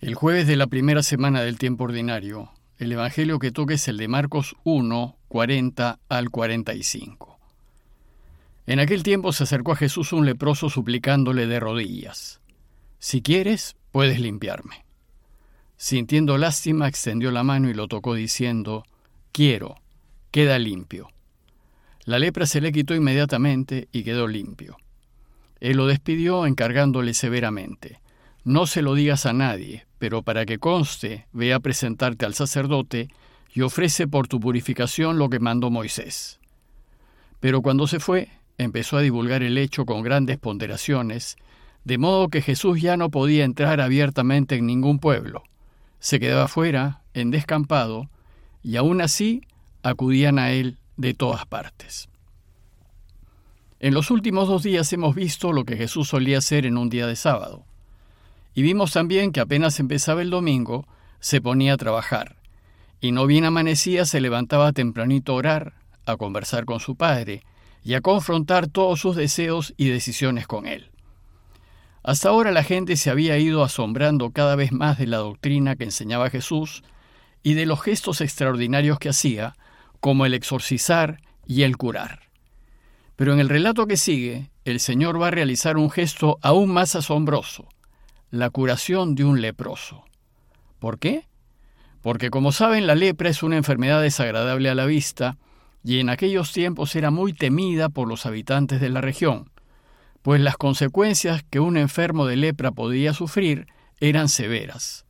El jueves de la primera semana del tiempo ordinario, el Evangelio que toca es el de Marcos 1, 40 al 45. En aquel tiempo se acercó a Jesús un leproso suplicándole de rodillas, Si quieres, puedes limpiarme. Sintiendo lástima, extendió la mano y lo tocó diciendo, Quiero, queda limpio. La lepra se le quitó inmediatamente y quedó limpio. Él lo despidió encargándole severamente, no se lo digas a nadie, pero para que conste, ve a presentarte al sacerdote y ofrece por tu purificación lo que mandó Moisés. Pero cuando se fue, empezó a divulgar el hecho con grandes ponderaciones, de modo que Jesús ya no podía entrar abiertamente en ningún pueblo. Se quedaba fuera, en descampado, y aún así acudían a él de todas partes. En los últimos dos días hemos visto lo que Jesús solía hacer en un día de sábado. Y vimos también que apenas empezaba el domingo, se ponía a trabajar, y no bien amanecía se levantaba tempranito a orar, a conversar con su padre, y a confrontar todos sus deseos y decisiones con él. Hasta ahora la gente se había ido asombrando cada vez más de la doctrina que enseñaba Jesús y de los gestos extraordinarios que hacía, como el exorcizar y el curar. Pero en el relato que sigue, el Señor va a realizar un gesto aún más asombroso, la curación de un leproso. ¿Por qué? Porque como saben, la lepra es una enfermedad desagradable a la vista y en aquellos tiempos era muy temida por los habitantes de la región, pues las consecuencias que un enfermo de lepra podía sufrir eran severas.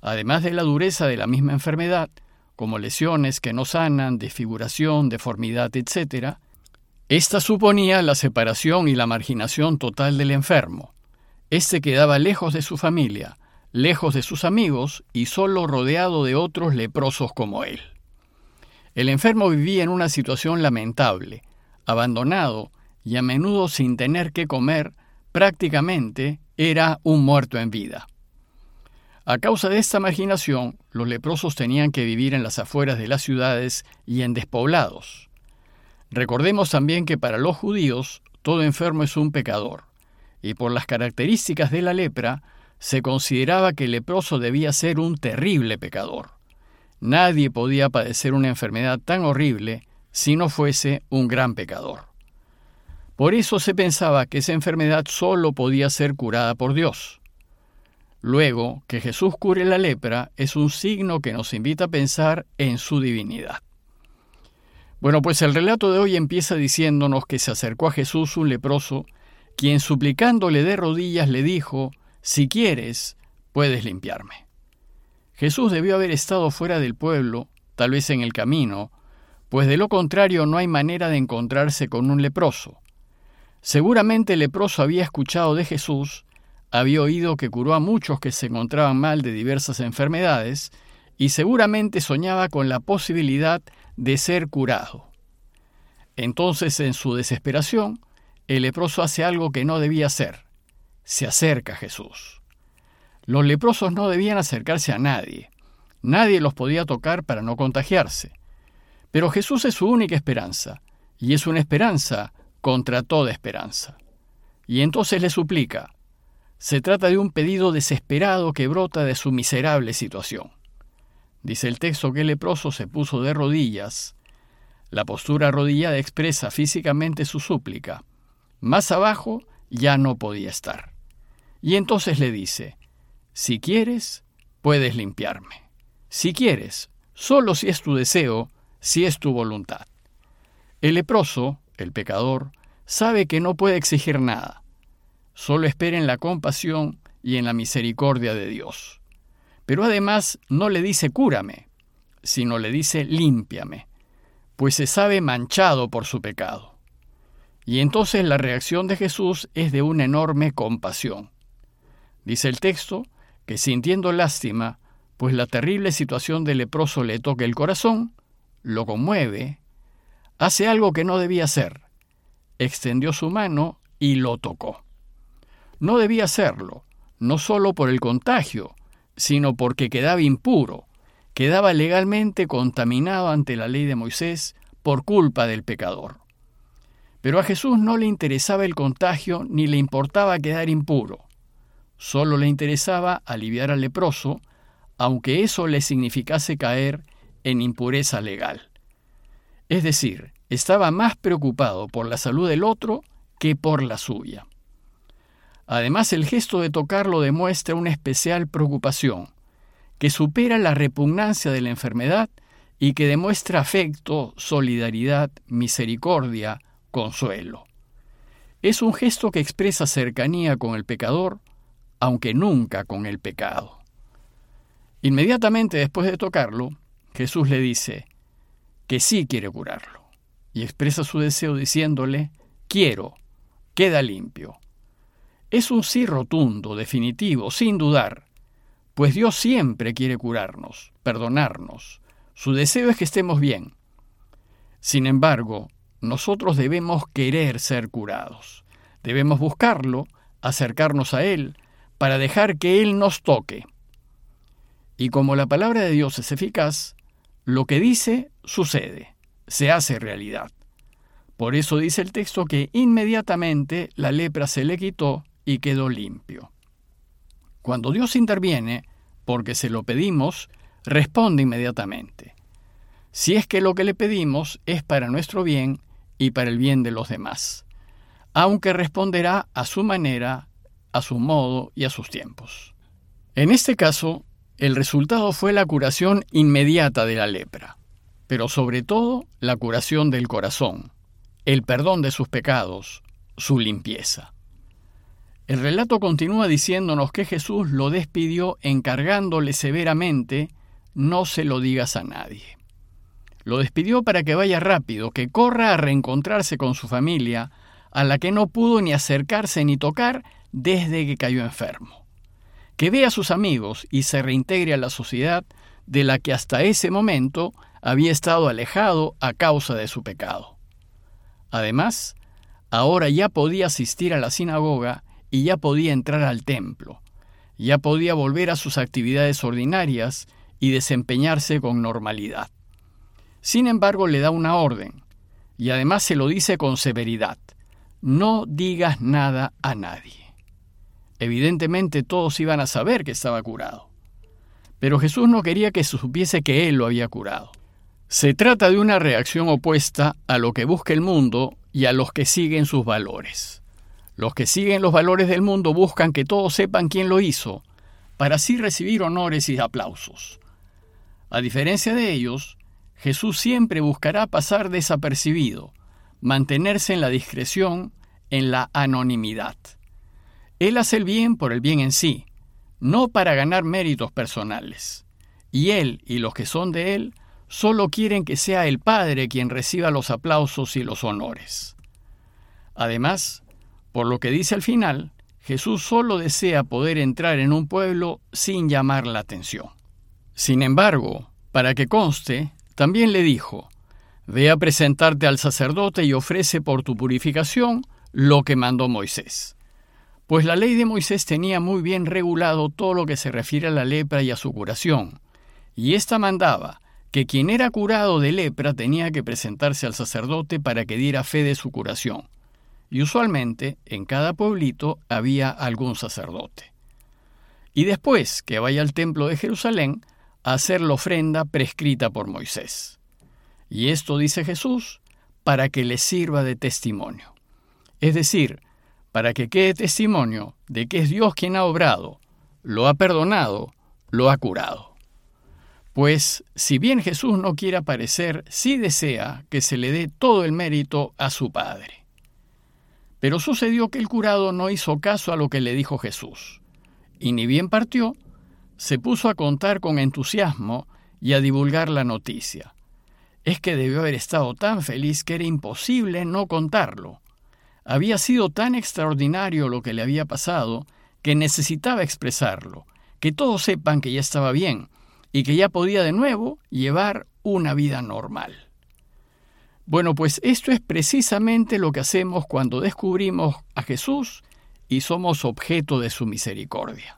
Además de la dureza de la misma enfermedad, como lesiones que no sanan, desfiguración, deformidad, etc., esta suponía la separación y la marginación total del enfermo, este quedaba lejos de su familia, lejos de sus amigos y solo rodeado de otros leprosos como él. El enfermo vivía en una situación lamentable, abandonado y a menudo sin tener que comer, prácticamente era un muerto en vida. A causa de esta marginación, los leprosos tenían que vivir en las afueras de las ciudades y en despoblados. Recordemos también que para los judíos todo enfermo es un pecador y por las características de la lepra, se consideraba que el leproso debía ser un terrible pecador. Nadie podía padecer una enfermedad tan horrible si no fuese un gran pecador. Por eso se pensaba que esa enfermedad solo podía ser curada por Dios. Luego, que Jesús cure la lepra es un signo que nos invita a pensar en su divinidad. Bueno, pues el relato de hoy empieza diciéndonos que se acercó a Jesús un leproso quien suplicándole de rodillas le dijo, Si quieres, puedes limpiarme. Jesús debió haber estado fuera del pueblo, tal vez en el camino, pues de lo contrario no hay manera de encontrarse con un leproso. Seguramente el leproso había escuchado de Jesús, había oído que curó a muchos que se encontraban mal de diversas enfermedades, y seguramente soñaba con la posibilidad de ser curado. Entonces, en su desesperación, el leproso hace algo que no debía hacer. Se acerca a Jesús. Los leprosos no debían acercarse a nadie. Nadie los podía tocar para no contagiarse. Pero Jesús es su única esperanza, y es una esperanza contra toda esperanza. Y entonces le suplica. Se trata de un pedido desesperado que brota de su miserable situación. Dice el texto que el leproso se puso de rodillas. La postura arrodillada expresa físicamente su súplica, más abajo ya no podía estar. Y entonces le dice, si quieres, puedes limpiarme. Si quieres, solo si es tu deseo, si es tu voluntad. El leproso, el pecador, sabe que no puede exigir nada. Solo espera en la compasión y en la misericordia de Dios. Pero además no le dice cúrame, sino le dice límpiame, pues se sabe manchado por su pecado. Y entonces la reacción de Jesús es de una enorme compasión. Dice el texto que sintiendo lástima, pues la terrible situación del leproso le toca el corazón, lo conmueve, hace algo que no debía hacer. Extendió su mano y lo tocó. No debía hacerlo, no solo por el contagio, sino porque quedaba impuro, quedaba legalmente contaminado ante la ley de Moisés por culpa del pecador. Pero a Jesús no le interesaba el contagio ni le importaba quedar impuro. Solo le interesaba aliviar al leproso, aunque eso le significase caer en impureza legal. Es decir, estaba más preocupado por la salud del otro que por la suya. Además, el gesto de tocarlo demuestra una especial preocupación, que supera la repugnancia de la enfermedad y que demuestra afecto, solidaridad, misericordia, consuelo. Es un gesto que expresa cercanía con el pecador, aunque nunca con el pecado. Inmediatamente después de tocarlo, Jesús le dice que sí quiere curarlo y expresa su deseo diciéndole, quiero, queda limpio. Es un sí rotundo, definitivo, sin dudar, pues Dios siempre quiere curarnos, perdonarnos. Su deseo es que estemos bien. Sin embargo, nosotros debemos querer ser curados. Debemos buscarlo, acercarnos a Él, para dejar que Él nos toque. Y como la palabra de Dios es eficaz, lo que dice sucede, se hace realidad. Por eso dice el texto que inmediatamente la lepra se le quitó y quedó limpio. Cuando Dios interviene, porque se lo pedimos, responde inmediatamente. Si es que lo que le pedimos es para nuestro bien y para el bien de los demás, aunque responderá a su manera, a su modo y a sus tiempos. En este caso, el resultado fue la curación inmediata de la lepra, pero sobre todo la curación del corazón, el perdón de sus pecados, su limpieza. El relato continúa diciéndonos que Jesús lo despidió encargándole severamente, no se lo digas a nadie. Lo despidió para que vaya rápido, que corra a reencontrarse con su familia, a la que no pudo ni acercarse ni tocar desde que cayó enfermo. Que vea a sus amigos y se reintegre a la sociedad de la que hasta ese momento había estado alejado a causa de su pecado. Además, ahora ya podía asistir a la sinagoga y ya podía entrar al templo, ya podía volver a sus actividades ordinarias y desempeñarse con normalidad. Sin embargo, le da una orden, y además se lo dice con severidad, no digas nada a nadie. Evidentemente todos iban a saber que estaba curado, pero Jesús no quería que se supiese que Él lo había curado. Se trata de una reacción opuesta a lo que busca el mundo y a los que siguen sus valores. Los que siguen los valores del mundo buscan que todos sepan quién lo hizo, para así recibir honores y aplausos. A diferencia de ellos, Jesús siempre buscará pasar desapercibido, mantenerse en la discreción, en la anonimidad. Él hace el bien por el bien en sí, no para ganar méritos personales. Y Él y los que son de Él solo quieren que sea el Padre quien reciba los aplausos y los honores. Además, por lo que dice al final, Jesús solo desea poder entrar en un pueblo sin llamar la atención. Sin embargo, para que conste, también le dijo, Ve a presentarte al sacerdote y ofrece por tu purificación lo que mandó Moisés. Pues la ley de Moisés tenía muy bien regulado todo lo que se refiere a la lepra y a su curación, y ésta mandaba que quien era curado de lepra tenía que presentarse al sacerdote para que diera fe de su curación y usualmente en cada pueblito había algún sacerdote. Y después que vaya al templo de Jerusalén hacer la ofrenda prescrita por Moisés. Y esto dice Jesús para que le sirva de testimonio. Es decir, para que quede testimonio de que es Dios quien ha obrado, lo ha perdonado, lo ha curado. Pues si bien Jesús no quiere aparecer, sí desea que se le dé todo el mérito a su Padre. Pero sucedió que el curado no hizo caso a lo que le dijo Jesús, y ni bien partió, se puso a contar con entusiasmo y a divulgar la noticia. Es que debió haber estado tan feliz que era imposible no contarlo. Había sido tan extraordinario lo que le había pasado que necesitaba expresarlo, que todos sepan que ya estaba bien y que ya podía de nuevo llevar una vida normal. Bueno, pues esto es precisamente lo que hacemos cuando descubrimos a Jesús y somos objeto de su misericordia.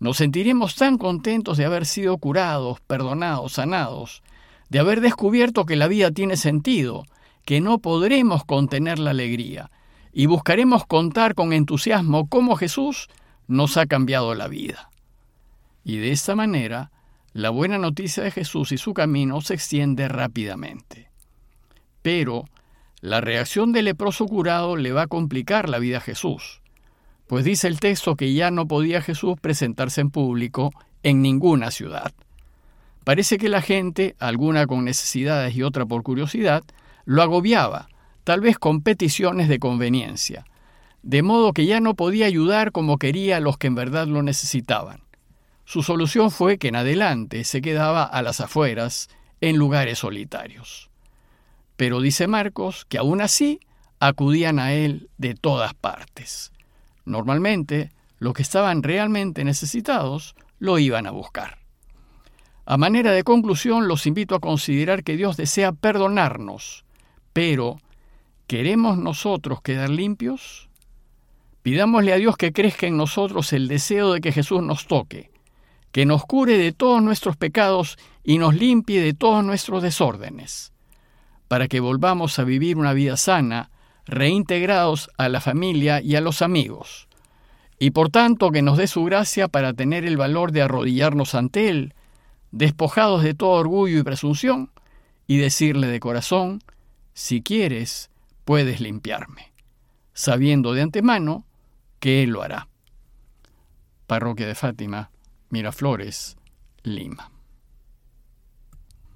Nos sentiremos tan contentos de haber sido curados, perdonados, sanados, de haber descubierto que la vida tiene sentido, que no podremos contener la alegría, y buscaremos contar con entusiasmo cómo Jesús nos ha cambiado la vida. Y de esta manera, la buena noticia de Jesús y su camino se extiende rápidamente. Pero la reacción del leproso curado le va a complicar la vida a Jesús, pues dice el texto que ya no podía Jesús presentarse en público en ninguna ciudad. Parece que la gente, alguna con necesidades y otra por curiosidad, lo agobiaba, tal vez con peticiones de conveniencia, de modo que ya no podía ayudar como quería a los que en verdad lo necesitaban. Su solución fue que en adelante se quedaba a las afueras, en lugares solitarios. Pero dice Marcos que aún así acudían a él de todas partes. Normalmente, los que estaban realmente necesitados lo iban a buscar. A manera de conclusión, los invito a considerar que Dios desea perdonarnos, pero ¿queremos nosotros quedar limpios? Pidámosle a Dios que crezca en nosotros el deseo de que Jesús nos toque, que nos cure de todos nuestros pecados y nos limpie de todos nuestros desórdenes, para que volvamos a vivir una vida sana, reintegrados a la familia y a los amigos, y por tanto que nos dé su gracia para tener el valor de arrodillarnos ante Él, despojados de todo orgullo y presunción, y decirle de corazón, si quieres, puedes limpiarme, sabiendo de antemano que Él lo hará. Parroquia de Fátima, Miraflores, Lima.